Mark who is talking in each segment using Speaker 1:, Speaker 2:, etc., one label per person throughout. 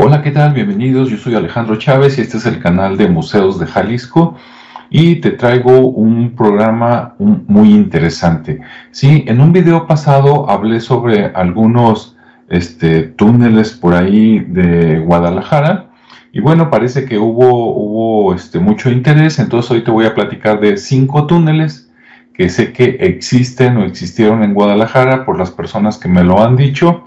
Speaker 1: Hola, ¿qué tal? Bienvenidos. Yo soy Alejandro Chávez y este es el canal de Museos de Jalisco y te traigo un programa muy interesante. Sí, en un video pasado hablé sobre algunos este, túneles por ahí de Guadalajara y bueno, parece que hubo, este, mucho interés, entonces hoy te voy a platicar de cinco túneles que sé que existen o existieron en Guadalajara por las personas que me lo han dicho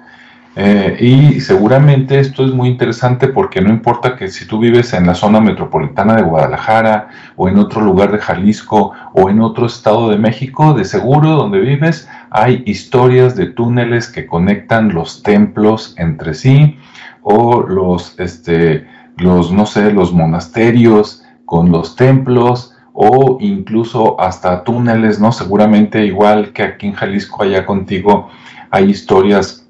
Speaker 1: eh, y seguramente esto es muy interesante porque no importa que si tú vives en la zona metropolitana de Guadalajara o en otro lugar de Jalisco o en otro estado de México, de seguro donde vives hay historias de túneles que conectan los templos entre sí o los, este, los, no sé, los monasterios con los templos o incluso hasta túneles, ¿no? Seguramente igual que aquí en Jalisco, allá contigo, hay historias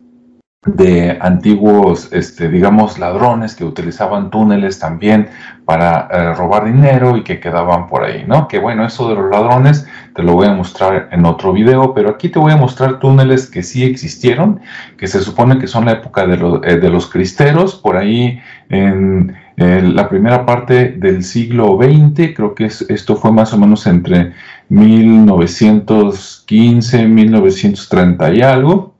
Speaker 1: de antiguos, este, digamos, ladrones que utilizaban túneles también para eh, robar dinero y que quedaban por ahí, ¿no? Que bueno, eso de los ladrones te lo voy a mostrar en otro video, pero aquí te voy a mostrar túneles que sí existieron, que se supone que son la época de, eh, los cristeros, por ahí en la primera parte del siglo XX, creo que esto fue más o menos entre 1915, 1930 y algo,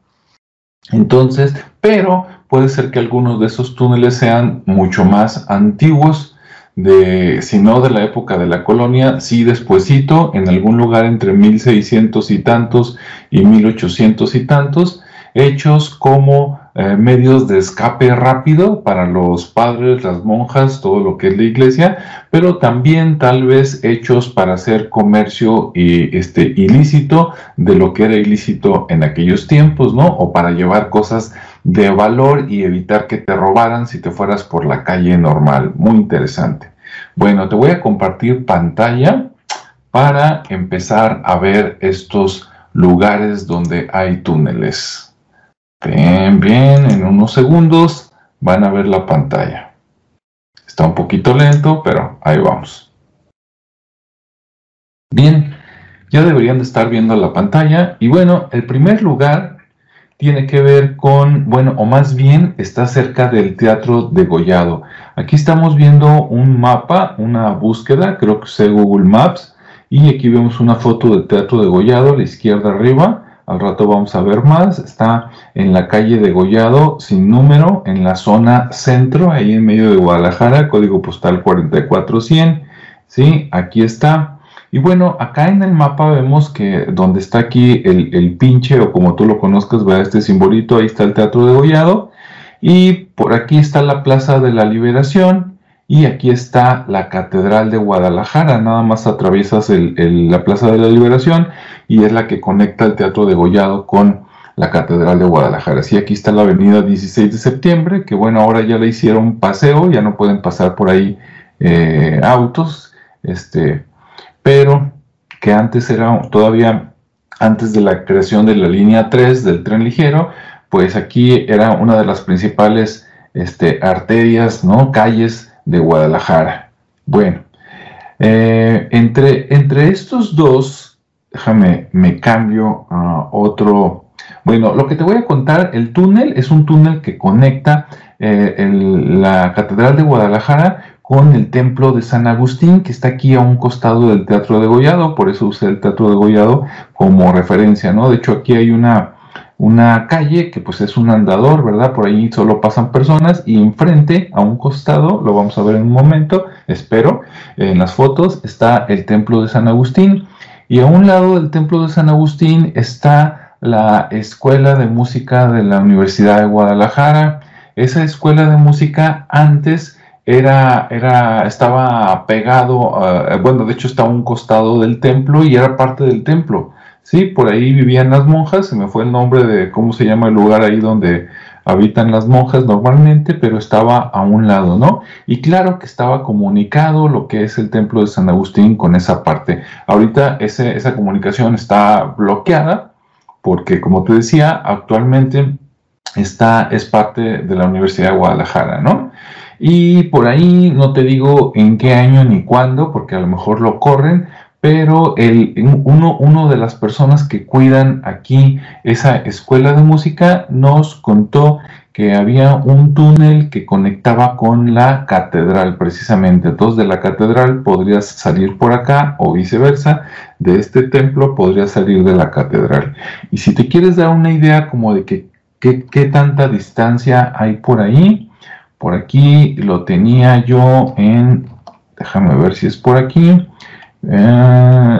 Speaker 1: entonces, pero puede ser que algunos de esos túneles sean mucho más antiguos, de, si no de la época de la colonia, sí despuesito, en algún lugar entre 1600 y tantos y 1800 y tantos, hechos como eh, medios de escape rápido para los padres, las monjas, todo lo que es la iglesia, pero también tal vez hechos para hacer comercio y, este, ilícito de lo que era ilícito en aquellos tiempos, ¿no? O para llevar cosas de valor y evitar que te robaran si te fueras por la calle normal. Muy interesante. Bueno, te voy a compartir pantalla para empezar a ver estos lugares donde hay túneles. Bien, bien, en unos segundos van a ver la pantalla. Está un poquito lento, pero ahí vamos. Bien, ya deberían de estar viendo la pantalla. Y bueno, el primer lugar tiene que ver con, bueno, o más bien está cerca del Teatro de Gollado. Aquí estamos viendo un mapa, una búsqueda, creo que es Google Maps. Y aquí vemos una foto del Teatro de Gollado a la izquierda arriba al rato vamos a ver más, está en la calle de Gollado sin número, en la zona centro, ahí en medio de Guadalajara, código postal 44100, ¿sí? Aquí está. Y bueno, acá en el mapa vemos que donde está aquí el, pinche, o como tú lo conozcas, vea este simbolito, ahí está el Teatro de Gollado, y por aquí está la Plaza de la Liberación, y aquí está la Catedral de Guadalajara, nada más atraviesas la Plaza de la Liberación y es la que conecta el Teatro de Gollado con la Catedral de Guadalajara. Sí, aquí está la avenida 16 de septiembre, que bueno, ahora ya le hicieron paseo, ya no pueden pasar por ahí eh, autos, este, pero que antes era todavía antes de la creación de la línea 3 del tren ligero, pues aquí era una de las principales este, arterias, ¿no? calles de Guadalajara. Bueno, eh, entre, entre estos dos déjame, me cambio a otro. Bueno, lo que te voy a contar, el túnel es un túnel que conecta eh, la Catedral de Guadalajara con el templo de San Agustín, que está aquí a un costado del Teatro de Gollado, por eso usé el Teatro de Gollado como referencia, ¿no? De hecho, aquí hay una, una calle que pues es un andador, ¿verdad? Por ahí solo pasan personas y enfrente, a un costado, lo vamos a ver en un momento, espero, en las fotos, está el templo de San Agustín. Y a un lado del templo de San Agustín está la Escuela de Música de la Universidad de Guadalajara. Esa escuela de música antes era, era, estaba pegado, bueno, de hecho está a un costado del templo y era parte del templo. Sí, por ahí vivían las monjas, se me fue el nombre de cómo se llama el lugar ahí donde habitan las monjas normalmente, pero estaba a un lado, ¿no? Y claro que estaba comunicado lo que es el templo de San Agustín con esa parte. Ahorita esa comunicación está bloqueada porque, como te decía, actualmente está, es parte de la Universidad de Guadalajara, ¿no? Y por ahí no te digo en qué año ni cuándo, porque a lo mejor lo corren, pero uno de las personas que cuidan aquí esa escuela de música nos contó que había un túnel que conectaba con la catedral precisamente. Entonces de la catedral podrías salir por acá o viceversa. De este templo podrías salir de la catedral. Y si te quieres dar una idea como de que, qué tanta distancia hay por ahí, por aquí lo tenía yo en, déjame ver si es por aquí. Eh,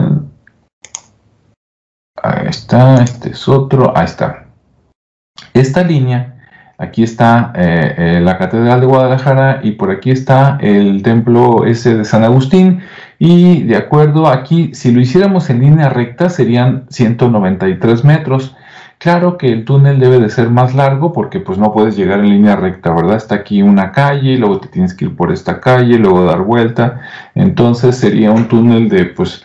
Speaker 1: ahí está, este es otro, ahí está. Esta línea Aquí está eh, eh, la Catedral de Guadalajara y por aquí está el templo ese de San Agustín. Y de acuerdo aquí, si lo hiciéramos en línea recta serían 193 metros. Claro que el túnel debe de ser más largo porque pues no puedes llegar en línea recta, ¿verdad? Está aquí una calle, luego te tienes que ir por esta calle, luego dar vuelta. Entonces sería un túnel de pues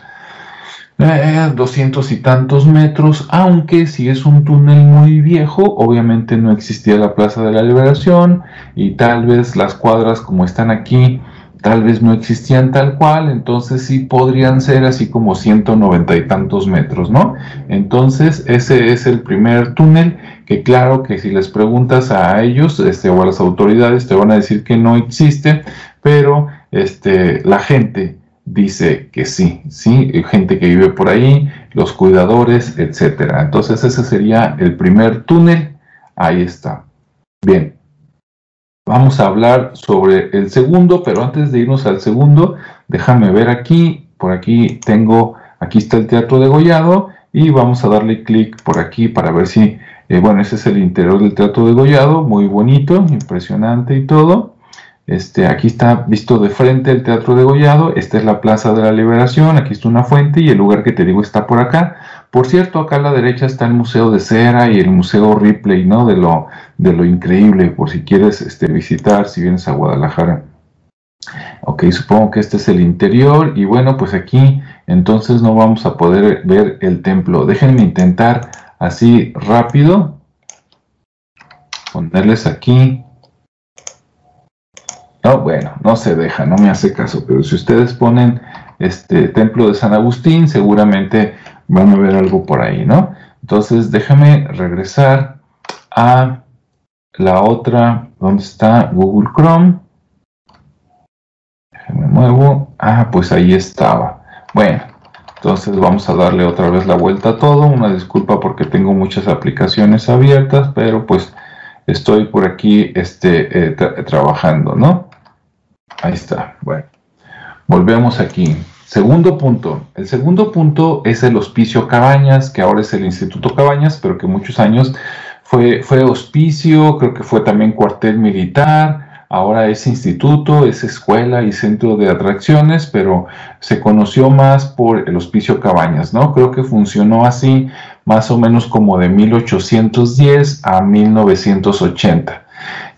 Speaker 1: eh, doscientos y tantos metros, aunque si es un túnel muy viejo, obviamente no existía la Plaza de la Liberación y tal vez las cuadras como están aquí, tal vez no existían tal cual, entonces sí podrían ser así como 190 y tantos metros, ¿no? Entonces ese es el primer túnel que claro que si les preguntas a ellos este, o a las autoridades te van a decir que no existe, pero este, la gente dice que sí, sí, gente que vive por ahí, los cuidadores, etcétera. Entonces ese sería el primer túnel. Ahí está. Bien. Vamos a hablar sobre el segundo, pero antes de irnos al segundo, déjame ver aquí. Por aquí tengo, aquí está el Teatro de Gollado y vamos a darle clic por aquí para ver si, eh, bueno, ese es el interior del Teatro de Gollado, muy bonito, impresionante y todo. Este, aquí está visto de frente el Teatro de Gollado, esta es la Plaza de la Liberación, aquí está una fuente y el lugar que te digo está por acá. Por cierto, acá a la derecha está el Museo de Cera y el Museo Ripley, ¿no? De lo, de lo increíble, por si quieres este, visitar, si vienes a Guadalajara. Ok, supongo que este es el interior y bueno, pues aquí entonces no vamos a poder ver el templo. Déjenme intentar así rápido ponerles aquí no, bueno, no se deja, no me hace caso, pero si ustedes ponen este templo de San Agustín, seguramente van a ver algo por ahí, ¿no? Entonces, déjame regresar a la otra, ¿dónde está Google Chrome? Déjame muevo. Ah, pues ahí estaba. Bueno, entonces vamos a darle otra vez la vuelta a todo. Una disculpa porque tengo muchas aplicaciones abiertas, pero pues estoy por aquí este, eh, trabajando, ¿no? Ahí está. Bueno, volvemos aquí. Segundo punto. El segundo punto es el Hospicio Cabañas, que ahora es el Instituto Cabañas, pero que muchos años fue, fue hospicio, creo que fue también cuartel militar, ahora es instituto, es escuela y centro de atracciones, pero se conoció más por el Hospicio Cabañas, ¿no? Creo que funcionó así más o menos como de 1810 a 1980.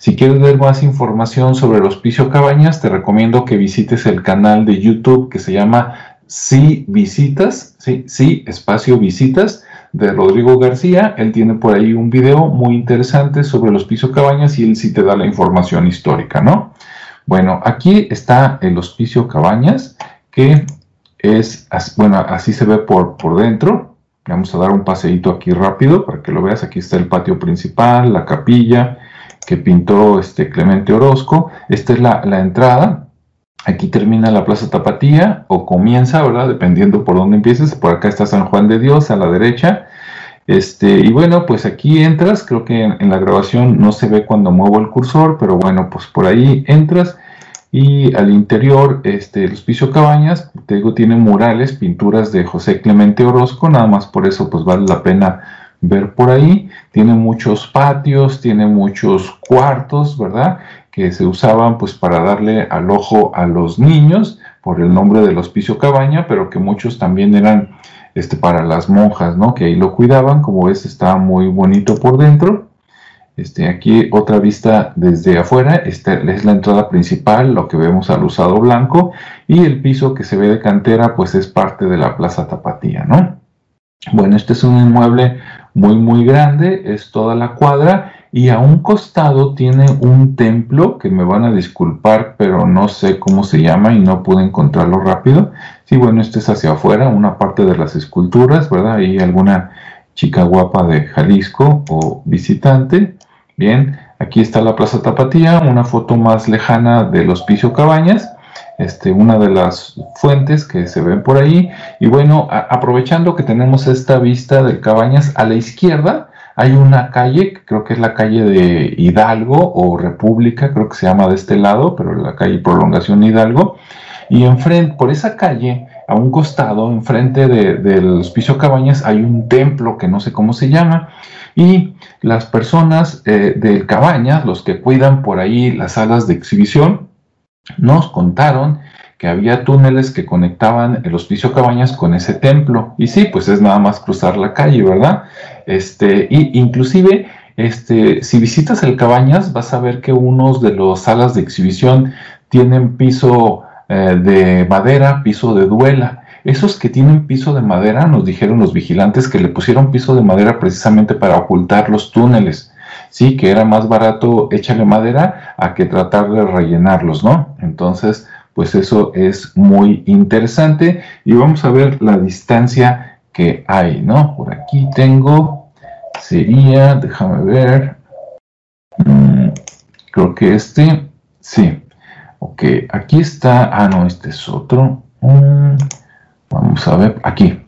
Speaker 1: Si quieres ver más información sobre el Hospicio Cabañas, te recomiendo que visites el canal de YouTube que se llama Sí Visitas, sí, espacio Visitas, de Rodrigo García. Él tiene por ahí un video muy interesante sobre el Hospicio Cabañas y él sí te da la información histórica, ¿no? Bueno, aquí está el Hospicio Cabañas, que es, bueno, así se ve por, por dentro. Vamos a dar un paseíto aquí rápido para que lo veas. Aquí está el patio principal, la capilla, que pintó este Clemente Orozco. Esta es la, entrada. Aquí termina la Plaza Tapatía o comienza, ¿verdad? Dependiendo por dónde empieces. Por acá está San Juan de Dios a la derecha. Este, y bueno, pues aquí entras, creo que en, la grabación no se ve cuando muevo el cursor, pero bueno, pues por ahí entras y al interior, este, el Hospicio Cabañas, te digo, tiene murales, pinturas de José Clemente Orozco, nada más por eso pues vale la pena ver por ahí. Tiene muchos patios, tiene muchos cuartos, ¿verdad? Que se usaban pues para darle al ojo a los niños por el nombre del hospicio cabaña, pero que muchos también eran este, para las monjas, ¿no? Que ahí lo cuidaban, como ves está muy bonito por dentro. Este, aquí otra vista desde afuera, esta es la entrada principal, lo que vemos al usado blanco, y el piso que se ve de cantera, pues es parte de la Plaza Tapatía, ¿no? Bueno, este es un inmueble muy muy grande, es toda la cuadra y a un costado tiene un templo que me van a disculpar, pero no sé cómo se llama y no pude encontrarlo rápido. Sí, bueno, este es hacia afuera, una parte de las esculturas, ¿verdad? Hay alguna chica guapa de Jalisco o visitante. Bien, aquí está la Plaza Tapatía, una foto más lejana del Hospicio Cabañas. Este, una de las fuentes que se ven por ahí. Y bueno, aprovechando que tenemos esta vista del Cabañas a la izquierda, hay una calle, creo que es la calle de Hidalgo o República, creo que se llama de este lado, pero la calle Prolongación Hidalgo. Y enfrente, por esa calle, a un costado, enfrente del Hospicio Cabañas, hay un templo que no sé cómo se llama. Y las personas eh, del Cabañas, los que cuidan por ahí las salas de exhibición, nos contaron que había túneles que conectaban el Hospicio Cabañas con ese templo. Y sí, pues es nada más cruzar la calle, ¿verdad? Este, y inclusive, este, si visitas el Cabañas, vas a ver que unos de los salas de exhibición tienen piso eh, de madera, piso de duela. Esos que tienen piso de madera, nos dijeron los vigilantes que le pusieron piso de madera precisamente para ocultar los túneles. Sí, que era más barato échale madera a que tratar de rellenarlos, ¿no? Entonces, pues eso es muy interesante. Y vamos a ver la distancia que hay, ¿no? Por aquí tengo, sería, déjame ver, mm, creo que este, sí, ok, aquí está, ah, no, este es otro, mm, vamos a ver, aquí,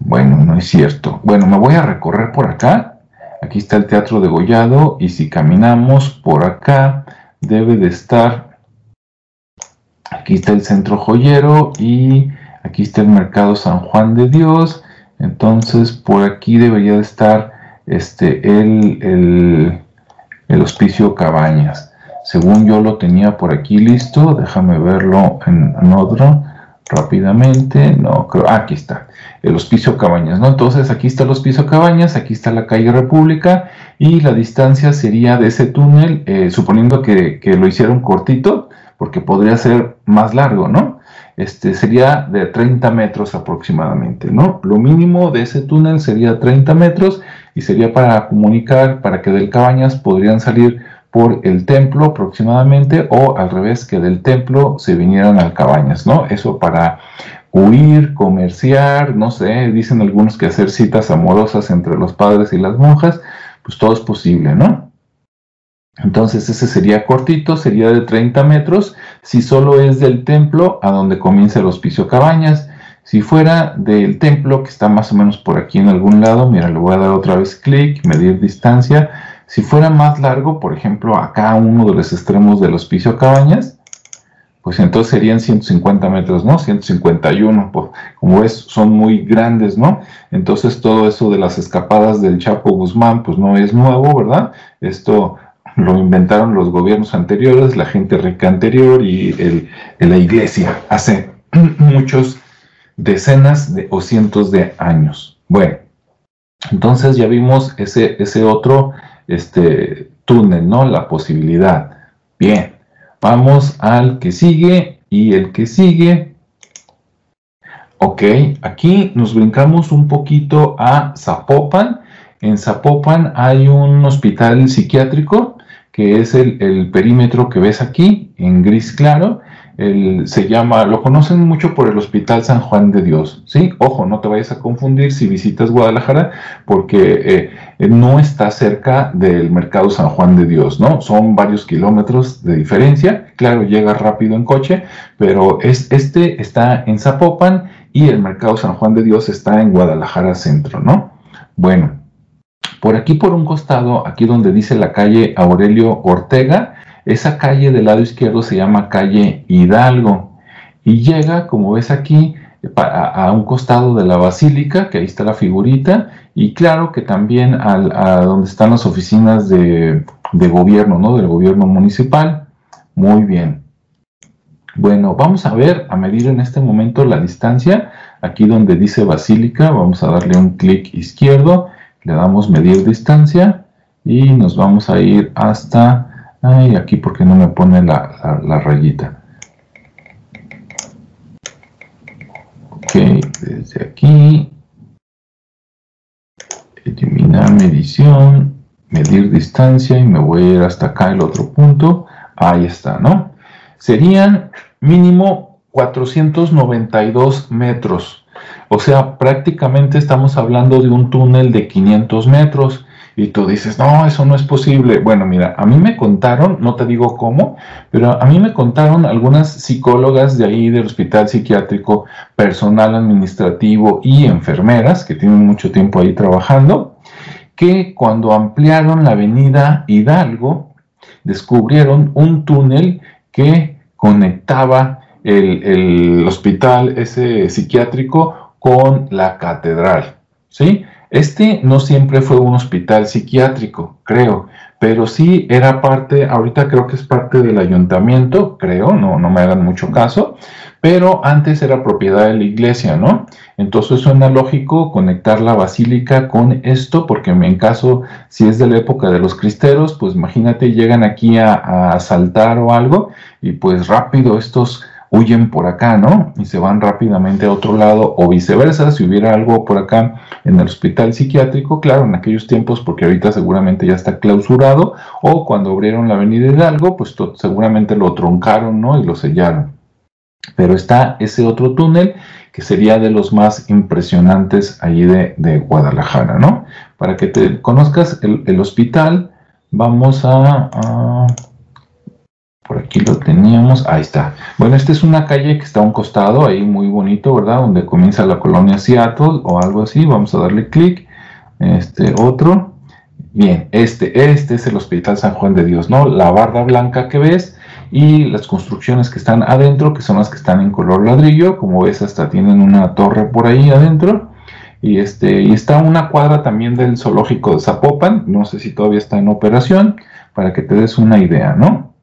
Speaker 1: bueno, no es cierto, bueno, me voy a recorrer por acá, aquí está el Teatro de Gollado y si caminamos por acá, debe de estar Aquí está el centro joyero y aquí está el mercado San Juan de Dios. Entonces por aquí debería de estar este, el, el, hospicio Cabañas. Según yo lo tenía por aquí listo, déjame verlo en, otro rápidamente. No, creo, aquí está, el hospicio Cabañas, ¿no? Entonces aquí está el hospicio Cabañas, aquí está la calle República y la distancia sería de ese túnel, eh, suponiendo que, que, lo hicieron cortito, porque podría ser más largo, ¿no? Este sería de 30 metros aproximadamente, ¿no? Lo mínimo de ese túnel sería 30 metros y sería para comunicar, para que del Cabañas podrían salir por el templo aproximadamente o al revés, que del templo se vinieran al Cabañas, ¿no? Eso para huir, comerciar, no sé, dicen algunos que hacer citas amorosas entre los padres y las monjas, pues todo es posible, ¿no? Entonces ese sería cortito, sería de 30 metros, si solo es del templo a donde comienza el hospicio Cabañas. Si fuera del templo, que está más o menos por aquí en algún lado, mira, le voy a dar otra vez clic, medir distancia. Si fuera más largo, por ejemplo, acá uno de los extremos del hospicio Cabañas, pues entonces serían 150 metros, ¿no? 151, pues, como ves, son muy grandes, ¿no? Entonces todo eso de las escapadas del Chapo Guzmán, pues no es nuevo, ¿verdad? Esto lo inventaron los gobiernos anteriores, la gente rica anterior y la iglesia hace muchos decenas de, o cientos de años. Bueno, entonces ya vimos ese, ese otro este, túnel, ¿no? La posibilidad. Bien, vamos al que sigue y el que sigue. Ok, aquí nos brincamos un poquito a Zapopan. En Zapopan hay un hospital psiquiátrico que es el, perímetro que ves aquí en gris claro. Se llama, lo conocen mucho por el Hospital San Juan de Dios, ¿sí? Ojo, no te vayas a confundir si visitas Guadalajara, porque eh, no está cerca del Mercado San Juan de Dios, ¿no? Son varios kilómetros de diferencia, claro, llega rápido en coche, pero es, este está en Zapopan y el Mercado San Juan de Dios está en Guadalajara Centro, ¿no? Bueno, por aquí por un costado, aquí donde dice la calle Aurelio Ortega, esa calle del lado izquierdo se llama calle Hidalgo y llega, como ves aquí, a, un costado de la basílica, que ahí está la figurita, y claro que también a donde están las oficinas de, de gobierno, ¿no? Del gobierno municipal. Muy bien. Bueno, vamos a ver, a medir en este momento la distancia. Aquí donde dice basílica, vamos a darle un clic izquierdo le damos medir distancia y nos vamos a ir hasta, ay, aquí porque no me pone la, la, rayita. Ok, desde aquí, eliminar medición, medir distancia y me voy a ir hasta acá el otro punto. Ahí está, ¿no? Serían mínimo 492 metros. O sea, prácticamente estamos hablando de un túnel de 500 metros. Y tú dices, no, eso no es posible. Bueno, mira, a mí me contaron, no te digo cómo, pero a mí me contaron algunas psicólogas de ahí del hospital psiquiátrico, personal administrativo y enfermeras que tienen mucho tiempo ahí trabajando, que cuando ampliaron la avenida Hidalgo, descubrieron un túnel que conectaba el, el hospital ese psiquiátrico con la catedral, ¿sí? Este no siempre fue un hospital psiquiátrico, creo, pero sí era parte, ahorita creo que es parte del ayuntamiento, creo, no, no me hagan mucho caso, pero antes era propiedad de la iglesia, ¿no? Entonces suena lógico conectar la basílica con esto, porque en caso, si es de la época de los cristeros, pues imagínate, llegan aquí a, a asaltar o algo, y pues rápido estos huyen por acá, ¿no? Y se van rápidamente a otro lado o viceversa, si hubiera algo por acá en el hospital psiquiátrico, claro, en aquellos tiempos, porque ahorita seguramente ya está clausurado, o cuando abrieron la avenida Hidalgo, pues seguramente lo troncaron, ¿no? Y lo sellaron. Pero está ese otro túnel que sería de los más impresionantes allí de, Guadalajara, ¿no? Para que te conozcas el, hospital, vamos a por aquí lo teníamos, ahí está. Bueno, esta es una calle que está a un costado, ahí muy bonito, ¿verdad? Donde comienza la colonia Seattle o algo así. Vamos a darle clic. Este otro. Bien, este, este es el Hospital San Juan de Dios, ¿no? La barda blanca que ves y las construcciones que están adentro, que son las que están en color ladrillo. Como ves, hasta tienen una torre por ahí adentro. Y, este, y está una cuadra también del zoológico de Zapopan. No sé si todavía está en operación, para que te des una idea, ¿no?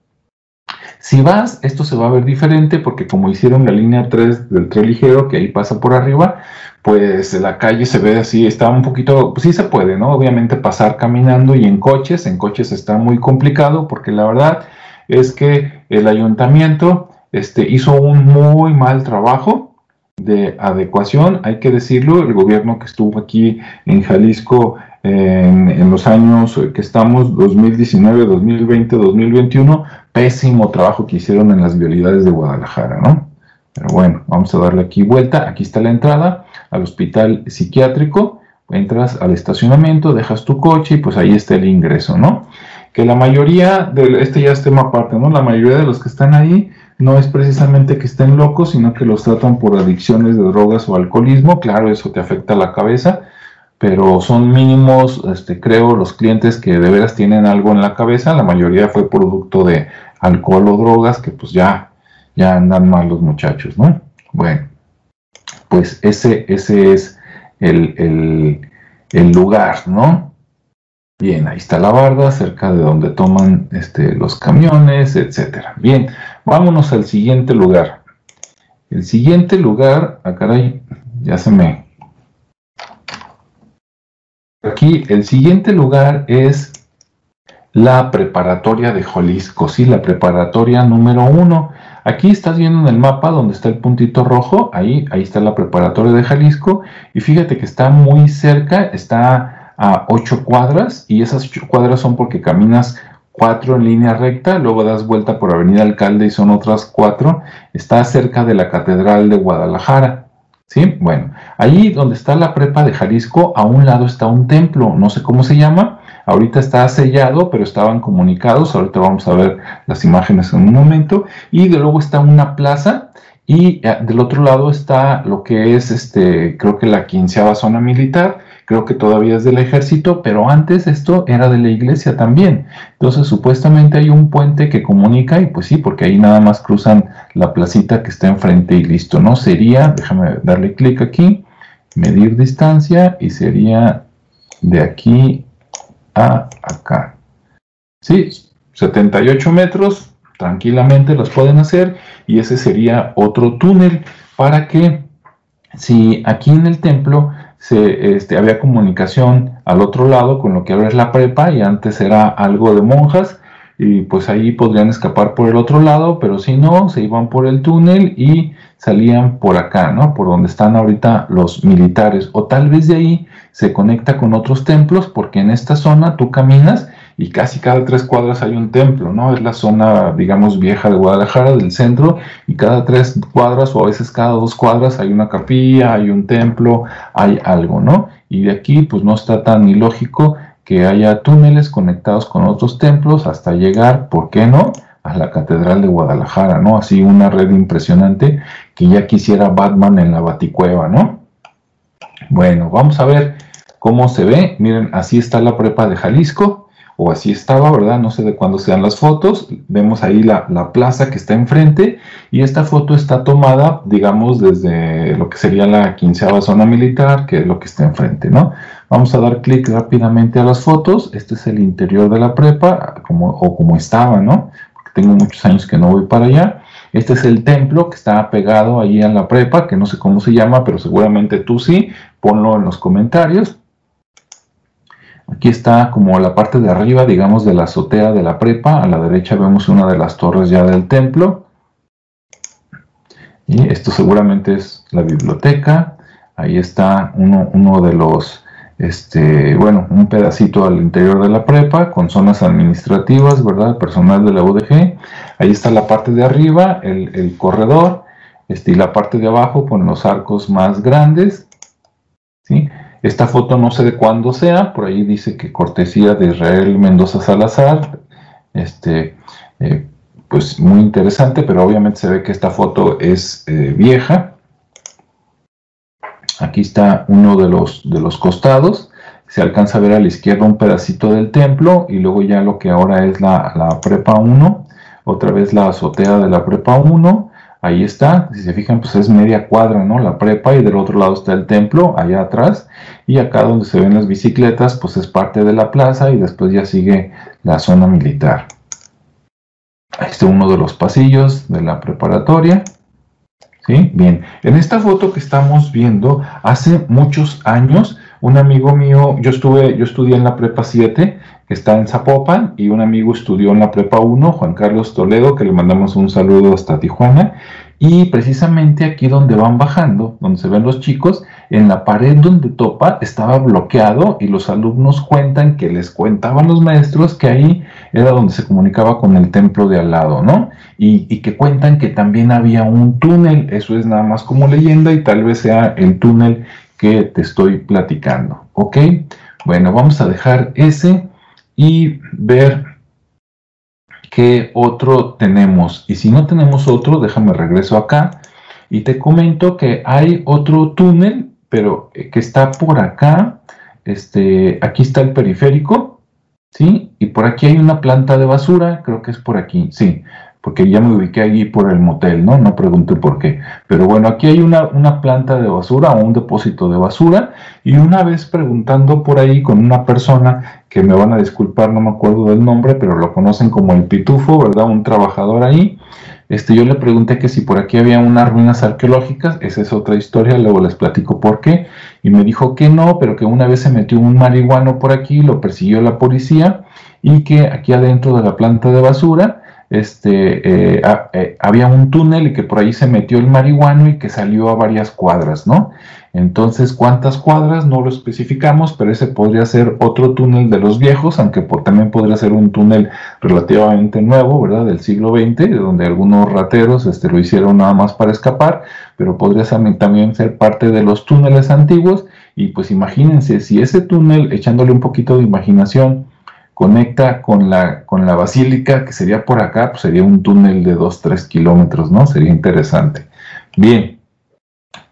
Speaker 1: Si vas, esto se va a ver diferente porque como hicieron la línea 3 del tren ligero, que ahí pasa por arriba, pues la calle se ve así, está un poquito, pues sí se puede, ¿no? Obviamente pasar caminando y en coches, en coches está muy complicado porque la verdad es que el ayuntamiento este, hizo un muy mal trabajo de adecuación, hay que decirlo, el gobierno que estuvo aquí en Jalisco en, los años que estamos, 2019, 2020, 2021, pésimo trabajo que hicieron en las vialidades de Guadalajara, ¿no? Pero bueno, vamos a darle aquí vuelta. Aquí está la entrada al hospital psiquiátrico. Entras al estacionamiento, dejas tu coche y pues ahí está el ingreso, ¿no? Que la mayoría de este ya es tema aparte, ¿no? La mayoría de los que están ahí no es precisamente que estén locos, sino que los tratan por adicciones de drogas o alcoholismo. Claro, eso te afecta la cabeza pero son mínimos, este, creo, los clientes que de veras tienen algo en la cabeza. La mayoría fue producto de alcohol o drogas, que pues ya, ya andan mal los muchachos, ¿no? Bueno, pues ese, ese es el, el, lugar, ¿no? Bien, ahí está la barda, cerca de donde toman este, los camiones, etcétera. Bien, vámonos al siguiente lugar. El siguiente lugar, ah, ya se me Aquí el siguiente lugar es la preparatoria de Jalisco, sí, la preparatoria número uno. Aquí estás viendo en el mapa donde está el puntito rojo, ahí, ahí está la preparatoria de Jalisco, y fíjate que está muy cerca, está a ocho cuadras, y esas cuadras son porque caminas cuatro en línea recta, luego das vuelta por Avenida Alcalde y son otras cuatro, está cerca de la Catedral de Guadalajara. ¿Sí? Bueno, ahí donde está la prepa de Jalisco, a un lado está un templo, no sé cómo se llama, ahorita está sellado, pero estaban comunicados, ahorita vamos a ver las imágenes en un momento, y de luego está una plaza, y eh, del otro lado está lo que es, este, creo que la quinceava zona militar, creo que todavía es del ejército, pero antes esto era de la iglesia también. Entonces supuestamente hay un puente que comunica y pues sí, porque ahí nada más cruzan la placita que está enfrente y listo, ¿no? Sería, déjame darle clic aquí, medir distancia y sería de aquí a acá. Sí, 78 metros, tranquilamente los pueden hacer y ese sería otro túnel para que si aquí en el templo se, este, había comunicación al otro lado con lo que ahora es la prepa y antes era algo de monjas, y pues ahí podrían escapar por el otro lado, pero si no, se iban por el túnel y salían por acá, ¿no? Por donde están ahorita los militares, o tal vez de ahí se conecta con otros templos, porque en esta zona tú caminas y casi cada tres cuadras hay un templo, ¿no? Es la zona, digamos, vieja de Guadalajara, del centro, y cada tres cuadras o a veces cada dos cuadras hay una capilla, hay un templo, hay algo, ¿no? Y de aquí, pues no está tan ilógico que haya túneles conectados con otros templos hasta llegar, ¿por qué no?, a la Catedral de Guadalajara, ¿no? Así una red impresionante que ya quisiera Batman en la Baticueva, ¿no? Bueno, vamos a ver cómo se ve. Miren, así está la prepa de Jalisco o así estaba, ¿verdad? No sé de cuándo sean las fotos. Vemos ahí la, plaza que está enfrente y esta foto está tomada, digamos, desde lo que sería la quinceava zona militar, que es lo que está enfrente, ¿no? Vamos a dar clic rápidamente a las fotos. Este es el interior de la prepa, o como estaba, ¿no? Porque tengo muchos años que no voy para allá. Este es el templo que está pegado allí en la prepa, que no sé cómo se llama, pero seguramente tú sí. Ponlo en los comentarios. Aquí está como la parte de arriba, digamos, de la azotea de la prepa. A la derecha vemos una de las torres ya del templo. Y esto seguramente es la biblioteca. Ahí está uno, de los, este, bueno, un pedacito al interior de la prepa con zonas administrativas, ¿verdad? Personal de la UDG. Ahí está la parte de arriba, el, corredor. Este, y la parte de abajo con los arcos más grandes. Esta foto no sé de cuándo sea, por ahí dice que cortesía de Israel Mendoza Salazar, este, eh, pues muy interesante, pero obviamente se ve que esta foto es eh, vieja. Aquí está uno de los, de los costados, se alcanza a ver a la izquierda un pedacito del templo y luego ya lo que ahora es la, la prepa 1, otra vez la azotea de la prepa 1, Ahí está, si se fijan, pues es media cuadra, ¿no? La prepa y del otro lado está el templo, allá atrás. Y acá donde se ven las bicicletas, pues es parte de la plaza y después ya sigue la zona militar. Ahí está uno de los pasillos de la preparatoria. ¿Sí? Bien, en esta foto que estamos viendo, hace muchos años, un amigo mío, yo estuve, yo estudié en la prepa 7, que está en Zapopan, y un amigo estudió en la prepa 1, Juan Carlos Toledo, que le mandamos un saludo hasta Tijuana, y precisamente aquí donde van bajando, donde se ven los chicos, en la pared donde topa estaba bloqueado y los alumnos cuentan que les cuentaban los maestros que ahí era donde se comunicaba con el templo de al lado, ¿no? Y, y que cuentan que también había un túnel, eso es nada más como leyenda y tal vez sea el túnel que te estoy platicando, ¿ok? Bueno, vamos a dejar ese y ver qué otro tenemos. Y si no tenemos otro, déjame regreso acá y te comento que hay otro túnel, pero eh, que está por acá. Este, aquí está el periférico, ¿sí? Y por aquí hay una planta de basura, creo que es por aquí, sí porque ya me ubiqué allí por el motel, ¿no? No pregunté por qué. Pero bueno, aquí hay una, una planta de basura o un depósito de basura y una vez preguntando por ahí con una persona que me van a disculpar, no me acuerdo del nombre, pero lo conocen como el Pitufo, ¿verdad? Un trabajador ahí. Este, yo le pregunté que si por aquí había unas ruinas arqueológicas, esa es otra historia, luego les platico por qué, y me dijo que no, pero que una vez se metió un marihuano por aquí, lo persiguió la policía, y que aquí adentro de la planta de basura este, eh, eh, había un túnel y que por ahí se metió el marihuano y que salió a varias cuadras, ¿no? Entonces, ¿cuántas cuadras? No lo especificamos, pero ese podría ser otro túnel de los viejos, aunque también podría ser un túnel relativamente nuevo, ¿verdad? Del siglo XX, donde algunos rateros este, lo hicieron nada más para escapar, pero podría también ser parte de los túneles antiguos. Y pues imagínense, si ese túnel, echándole un poquito de imaginación, conecta con la, con la basílica, que sería por acá, pues sería un túnel de 2-3 kilómetros, ¿no? Sería interesante. Bien,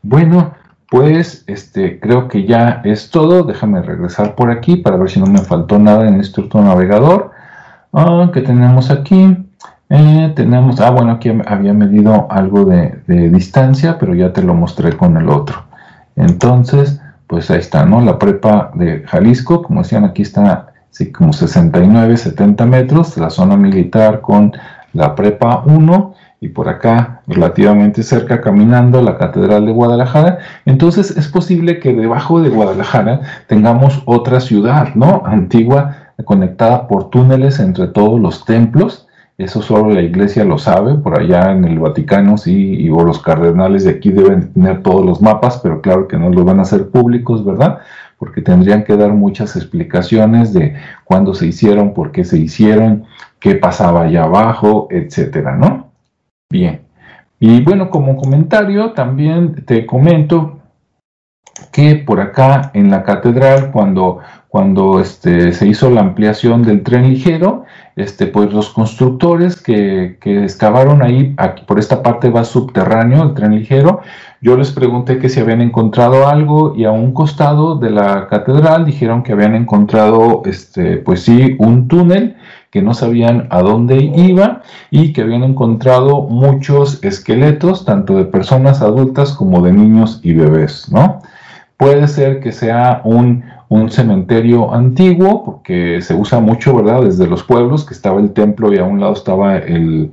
Speaker 1: bueno, pues este, creo que ya es todo. Déjame regresar por aquí para ver si no me faltó nada en este otro navegador. Ah, ¿Qué tenemos aquí? Eh, tenemos, ah, bueno, aquí había medido algo de, de distancia, pero ya te lo mostré con el otro. Entonces, pues ahí está, ¿no? La prepa de Jalisco, como decían, aquí está sí, como 69, 70 metros, la zona militar con la prepa 1 y por acá relativamente cerca caminando la Catedral de Guadalajara, entonces es posible que debajo de Guadalajara tengamos otra ciudad, ¿no? Antigua conectada por túneles entre todos los templos. Eso solo la iglesia lo sabe, por allá en el Vaticano sí, y los cardenales de aquí deben tener todos los mapas, pero claro que no los van a hacer públicos, ¿verdad? Porque tendrían que dar muchas explicaciones de cuándo se hicieron, por qué se hicieron, qué pasaba allá abajo, etcétera, ¿no? Bien. Y bueno, como comentario también te comento que por acá en la catedral, cuando, cuando este, se hizo la ampliación del tren ligero, este, pues los constructores que, que excavaron ahí, por esta parte va subterráneo el tren ligero, yo les pregunté que si habían encontrado algo y a un costado de la catedral dijeron que habían encontrado, este, pues sí, un túnel que no sabían a dónde iba y que habían encontrado muchos esqueletos, tanto de personas adultas como de niños y bebés, ¿no? Puede ser que sea un, cementerio antiguo, porque se usa mucho, ¿verdad? Desde los pueblos, que estaba el templo y a un lado estaba el,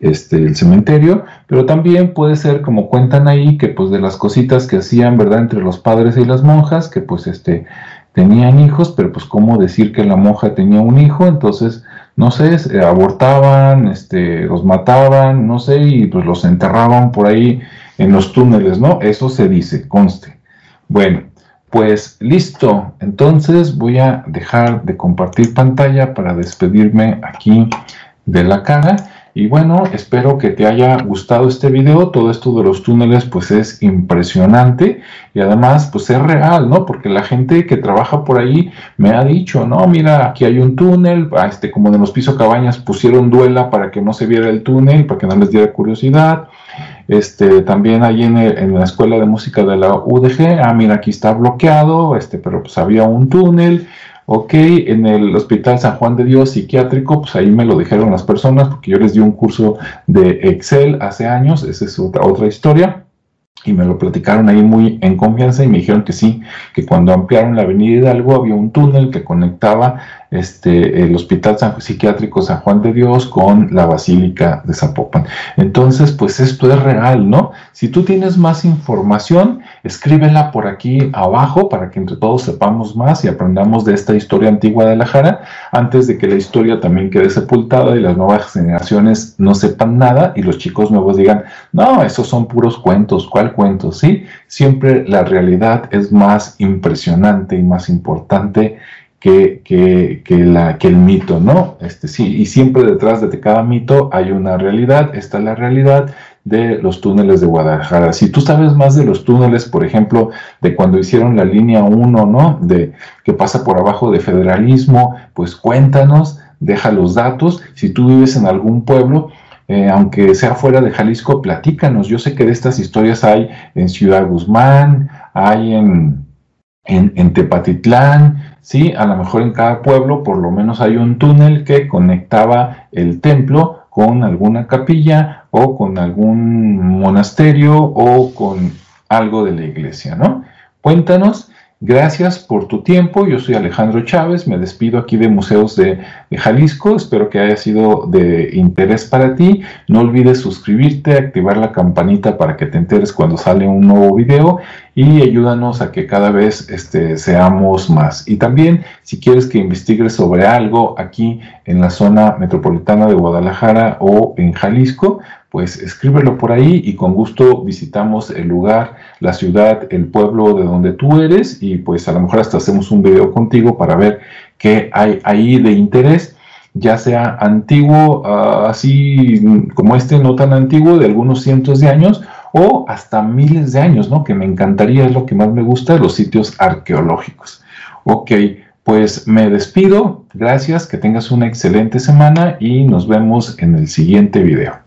Speaker 1: este, el cementerio, pero también puede ser, como cuentan ahí, que pues de las cositas que hacían, ¿verdad? Entre los padres y las monjas, que pues este, tenían hijos, pero pues cómo decir que la monja tenía un hijo, entonces no sé, abortaban, este, los mataban, no sé, y pues los enterraban por ahí en los túneles, ¿no? Eso se dice, conste. Bueno, pues listo, entonces voy a dejar de compartir pantalla para despedirme aquí de la cara y bueno, espero que te haya gustado este video. Todo esto de los túneles pues es impresionante y además pues es real, ¿no? Porque la gente que trabaja por ahí me ha dicho, no, mira, aquí hay un túnel, este, como de los pisos cabañas pusieron duela para que no se viera el túnel, para que no les diera curiosidad. Este, también ahí en, la escuela de música de la UDG, ah, mira, aquí está bloqueado, este, pero pues había un túnel. Ok, en el Hospital San Juan de Dios Psiquiátrico, pues ahí me lo dijeron las personas, porque yo les di un curso de Excel hace años, esa es otra, otra historia y me lo platicaron ahí muy en confianza y me dijeron que sí, que cuando ampliaron la avenida Hidalgo había un túnel que conectaba este, el Hospital Psiquiátrico San Juan de Dios con la Basílica de Zapopan. Entonces, pues esto es real, ¿no? Si tú tienes más información, escríbela por aquí abajo para que entre todos sepamos más y aprendamos de esta historia antigua de la Jara antes de que la historia también quede sepultada y las nuevas generaciones no sepan nada y los chicos nuevos digan, no, esos son puros cuentos, ¿cuál cuentos? Sí, siempre la realidad es más impresionante y más importante que, la, que el mito, ¿no? Este, sí, y siempre detrás de cada mito hay una realidad, esta es la realidad de los túneles de Guadalajara. Si tú sabes más de los túneles, por ejemplo, de cuando hicieron la línea 1, ¿no? De que pasa por abajo de federalismo, pues cuéntanos, deja los datos. Si tú vives en algún pueblo, eh, aunque sea fuera de Jalisco, platícanos. Yo sé que de estas historias hay en Ciudad Guzmán, hay en, en, Tepatitlán, ¿sí? A lo mejor en cada pueblo por lo menos hay un túnel que conectaba el templo con alguna capilla o con algún monasterio o con algo de la iglesia, ¿no? Cuéntanos Gracias por tu tiempo. Yo soy Alejandro Chávez. Me despido aquí de Museos de, Jalisco. Espero que haya sido de interés para ti. No olvides suscribirte, activar la campanita para que te enteres cuando sale un nuevo video y ayúdanos a que cada vez este, seamos más. Y también, si quieres que investigue sobre algo aquí en la zona metropolitana de Guadalajara o en Jalisco, pues escríbelo por ahí y con gusto visitamos el lugar, la ciudad, el pueblo de donde tú eres y pues a lo mejor hasta hacemos un video contigo para ver qué hay ahí de interés, ya sea antiguo, ah, así como este, no tan antiguo, de algunos cientos de años o hasta miles de años, ¿no? Que me encantaría, es lo que más me gusta, los sitios arqueológicos. Ok, pues me despido, gracias, que tengas una excelente semana y nos vemos en el siguiente video.